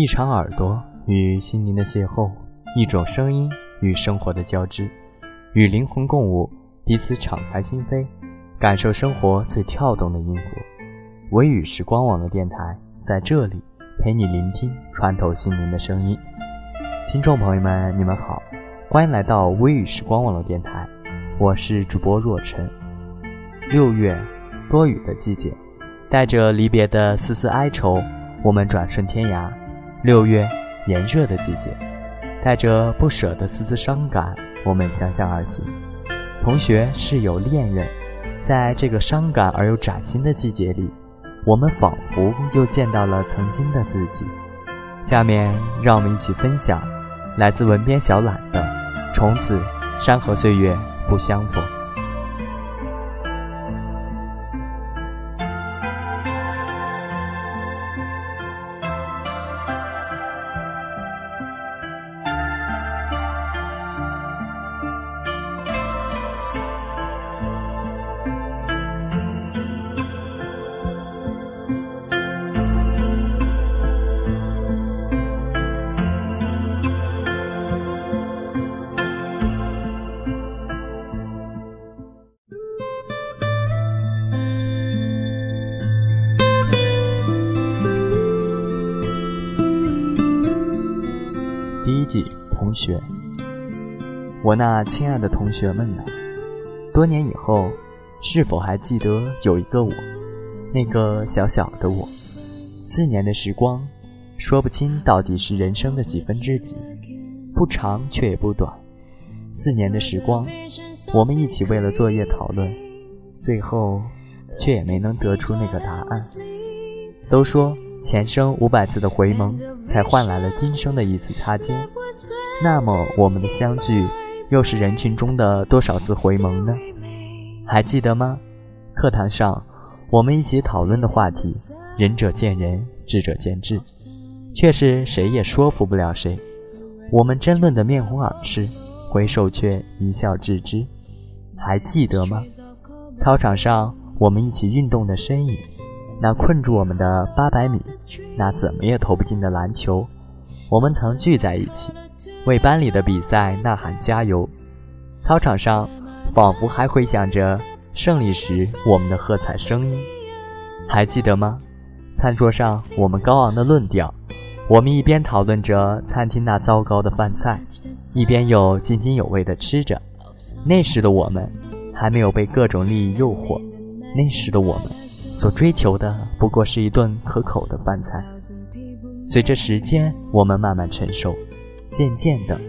一场耳朵与心灵的邂逅，一种声音与生活的交织，与灵魂共舞，彼此敞开心扉，感受生活最跳动的音符。微雨时光网络电台在这里陪你聆听穿透心灵的声音。听众朋友们，你们好，欢迎来到微雨时光网络电台，我是主播若晨。六月，多雨的季节，带着离别的丝丝哀愁，我们转瞬天涯。六月炎热的季节，带着不舍的丝丝伤感，我们相向而行。同学、室友、恋人，在这个伤感而又崭新的季节里，我们仿佛又见到了曾经的自己。下面，让我们一起分享来自文编小懒的《从此山河岁月不相逢》。我那亲爱的同学们呢？多年以后，是否还记得有一个我，那个小小的我？四年的时光，说不清到底是人生的几分之几，不长却也不短。四年的时光，我们一起为了作业讨论，最后却也没能得出那个答案。都说。前生五百次的回眸，才换来了今生的一次擦肩。那么，我们的相聚，又是人群中的多少次回眸呢？还记得吗？课堂上，我们一起讨论的话题，仁者见仁，智者见智，却是谁也说服不了谁。我们争论得面红耳赤，回首却一笑置之。还记得吗？操场上，我们一起运动的身影。那困住我们的八百米，那怎么也投不进的篮球，我们曾聚在一起，为班里的比赛呐喊加油。操场上，仿佛还回响着胜利时我们的喝彩声音，还记得吗？餐桌上我们高昂的论调，我们一边讨论着餐厅那糟糕的饭菜，一边又津津有味地吃着。那时的我们，还没有被各种利益诱惑，那时的我们。所追求的不过是一顿可口的饭菜。随着时间，我们慢慢成熟，渐渐的，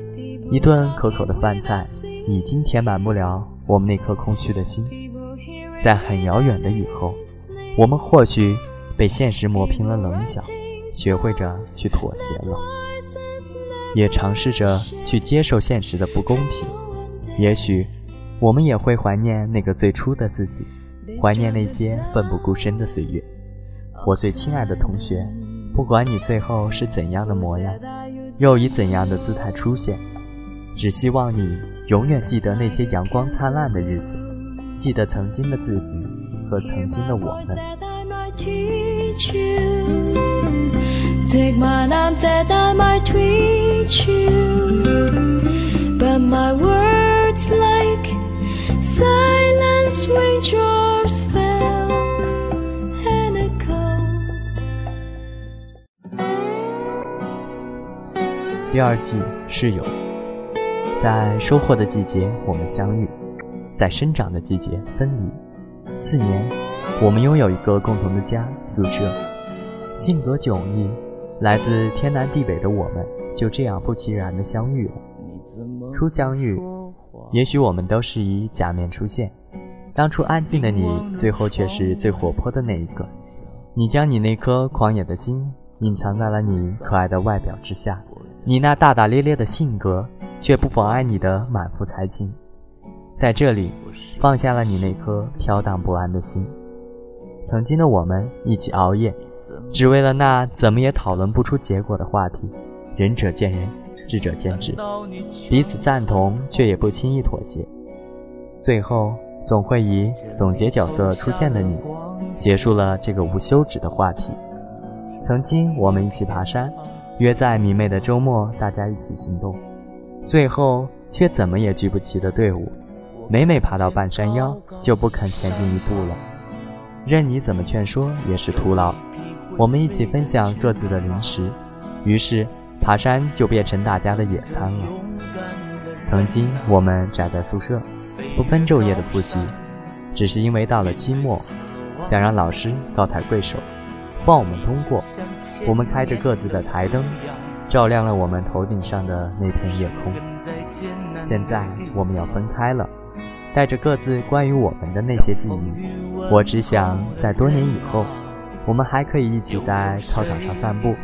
一顿可口的饭菜已经填满不了我们那颗空虚的心。在很遥远的以后，我们或许被现实磨平了棱角，学会着去妥协了，也尝试着去接受现实的不公平。也许，我们也会怀念那个最初的自己。怀念那些奋不顾身的岁月，我最亲爱的同学，不管你最后是怎样的模样，又以怎样的姿态出现，只希望你永远记得那些阳光灿烂的日子，记得曾经的自己和曾经的我们。第二季室友，在收获的季节我们相遇，在生长的季节分离。四年，我们拥有一个共同的家宿舍。性格迥异，来自天南地北的我们，就这样不期然的相遇了。初相遇，也许我们都是以假面出现。当初安静的你，最后却是最活泼的那一个。你将你那颗狂野的心隐藏在了你可爱的外表之下。你那大大咧咧的性格，却不妨碍你的满腹才情。在这里，放下了你那颗飘荡不安的心。曾经的我们一起熬夜，只为了那怎么也讨论不出结果的话题。仁者见仁，智者见智，彼此赞同，却也不轻易妥协。最后，总会以总结角色出现的你，结束了这个无休止的话题。曾经，我们一起爬山。约在明媚的周末，大家一起行动，最后却怎么也聚不齐的队伍，每每爬到半山腰就不肯前进一步了。任你怎么劝说也是徒劳。我们一起分享各自的零食，于是爬山就变成大家的野餐了。曾经我们宅在宿舍，不分昼夜的复习，只是因为到了期末，想让老师高抬贵手，放我们通过。我们开着各自的台灯，照亮了我们头顶上的那片夜空。现在我们要分开了，带着各自关于我们的那些记忆。我只想在多年以后，我们还可以一起在操场上散步，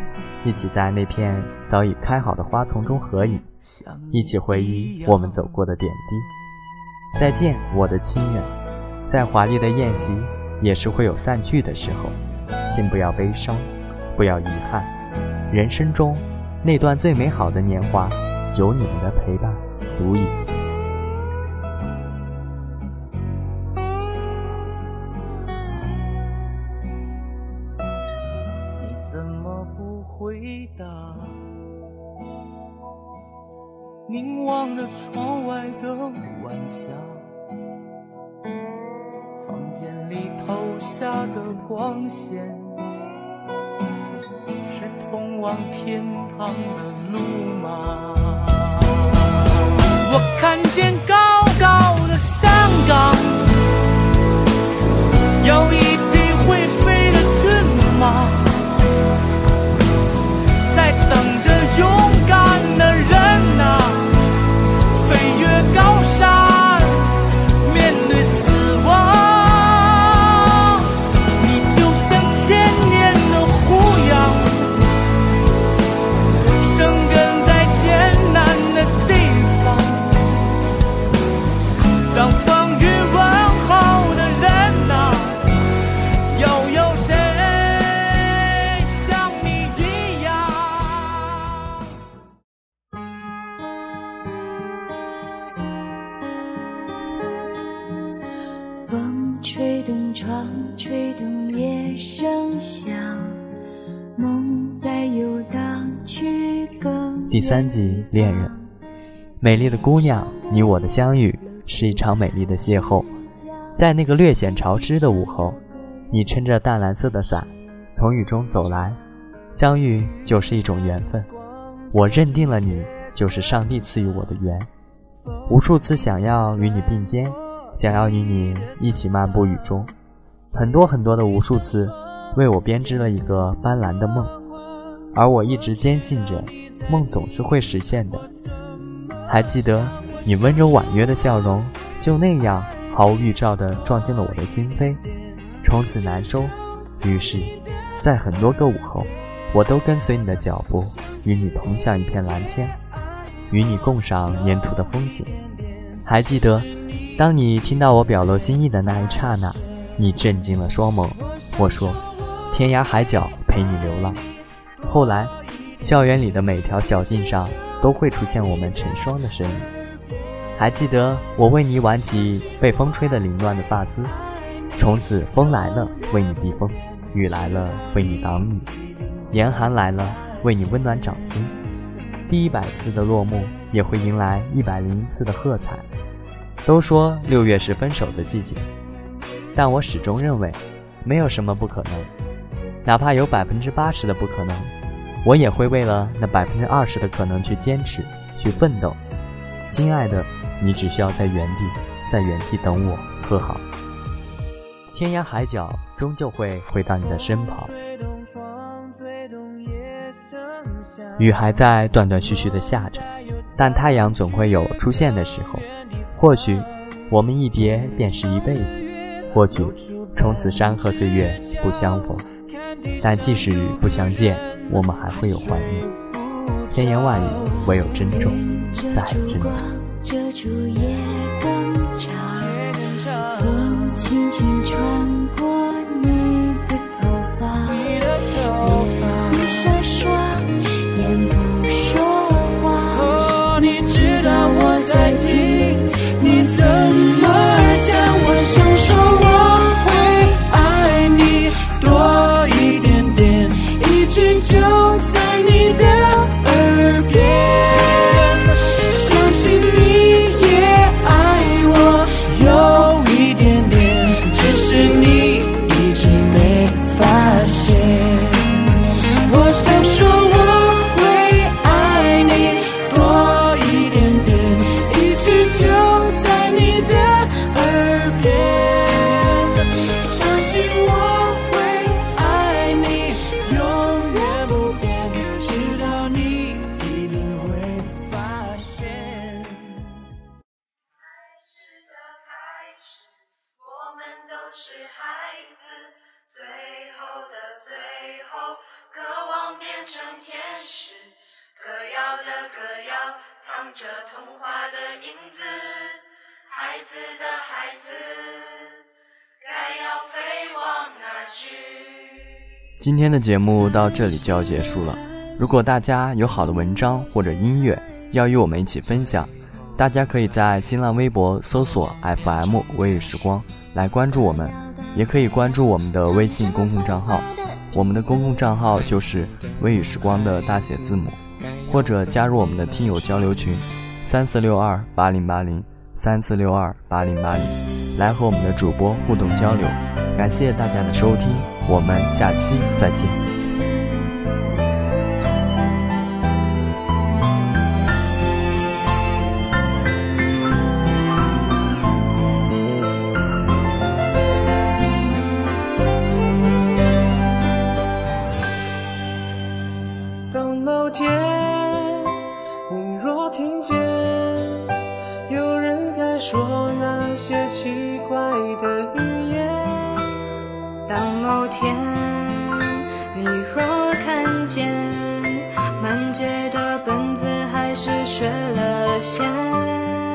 一起在那片早已开好的花丛中合影，一起回忆我们走过的点滴。再见，我的亲人。再华丽的宴席，也是会有散去的时候，请不要悲伤。不要遗憾，人生中那段最美好的年华，有你们的陪伴，足以。往天堂的路吗？我看见高高的山岗，有一第三集恋人，美丽的姑娘，你我的相遇是一场美丽的邂逅。在那个略显潮湿的午后，你撑着淡蓝色的伞，从雨中走来，相遇就是一种缘分。我认定了你就是上帝赐予我的缘。无数次想要与你并肩，想要与你一起漫步雨中，很多很多的无数次，为我编织了一个斑斓的梦，而我一直坚信着。梦总是会实现的。还记得你温柔婉约的笑容，就那样毫无预兆地撞进了我的心扉，从此难收。于是，在很多个午后，我都跟随你的脚步，与你同向一片蓝天，与你共赏沿途的风景。还记得，当你听到我表露心意的那一刹那，你震惊了双眸。我说：“天涯海角陪你流浪。”后来。校园里的每条小径上都会出现我们成双的身影。还记得我为你挽起被风吹得凌乱的发丝，从此风来了为你避风，雨来了为你挡雨，严寒来了为你温暖掌心。第一百次的落幕也会迎来一百零一次的喝彩。都说六月是分手的季节，但我始终认为，没有什么不可能，哪怕有百分之八十的不可能。我也会为了那百分之二十的可能去坚持，去奋斗。亲爱的，你只需要在原地，在原地等我，和好。天涯海角终究会回到你的身旁。雨还在断断续续的下着，但太阳总会有出现的时候。或许我们一别便是一辈子，过去从此山河岁月不相逢。但即使不相见，我们还会有怀念。千言万语，唯有珍重，再珍重。孩子的孩子，该要飞往哪去？今天的节目到这里就要结束了。如果大家有好的文章或者音乐要与我们一起分享，大家可以在新浪微博搜索 FM 微雨时光来关注我们，也可以关注我们的微信公共账号，我们的公共账号就是微雨时光的大写字母，或者加入我们的听友交流群三四六二八零八零三四六二八零八零，来和我们的主播互动交流。感谢大家的收听，我们下期再见。听见说那些奇怪的语言。当某天你若看见满街的本子还是缺了线。